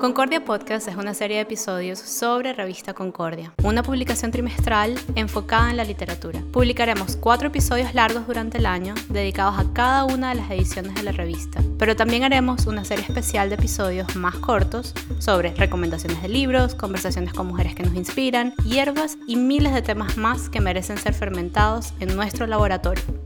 Concordia Podcast es una serie de episodios sobre Revista Concordia, una publicación trimestral enfocada en la literatura. Publicaremos cuatro episodios largos durante el año dedicados a cada una de las ediciones de la revista, pero también haremos una serie especial de episodios más cortos sobre recomendaciones de libros, conversaciones con mujeres que nos inspiran, hierbas y miles de temas más que merecen ser fermentados en nuestro laboratorio.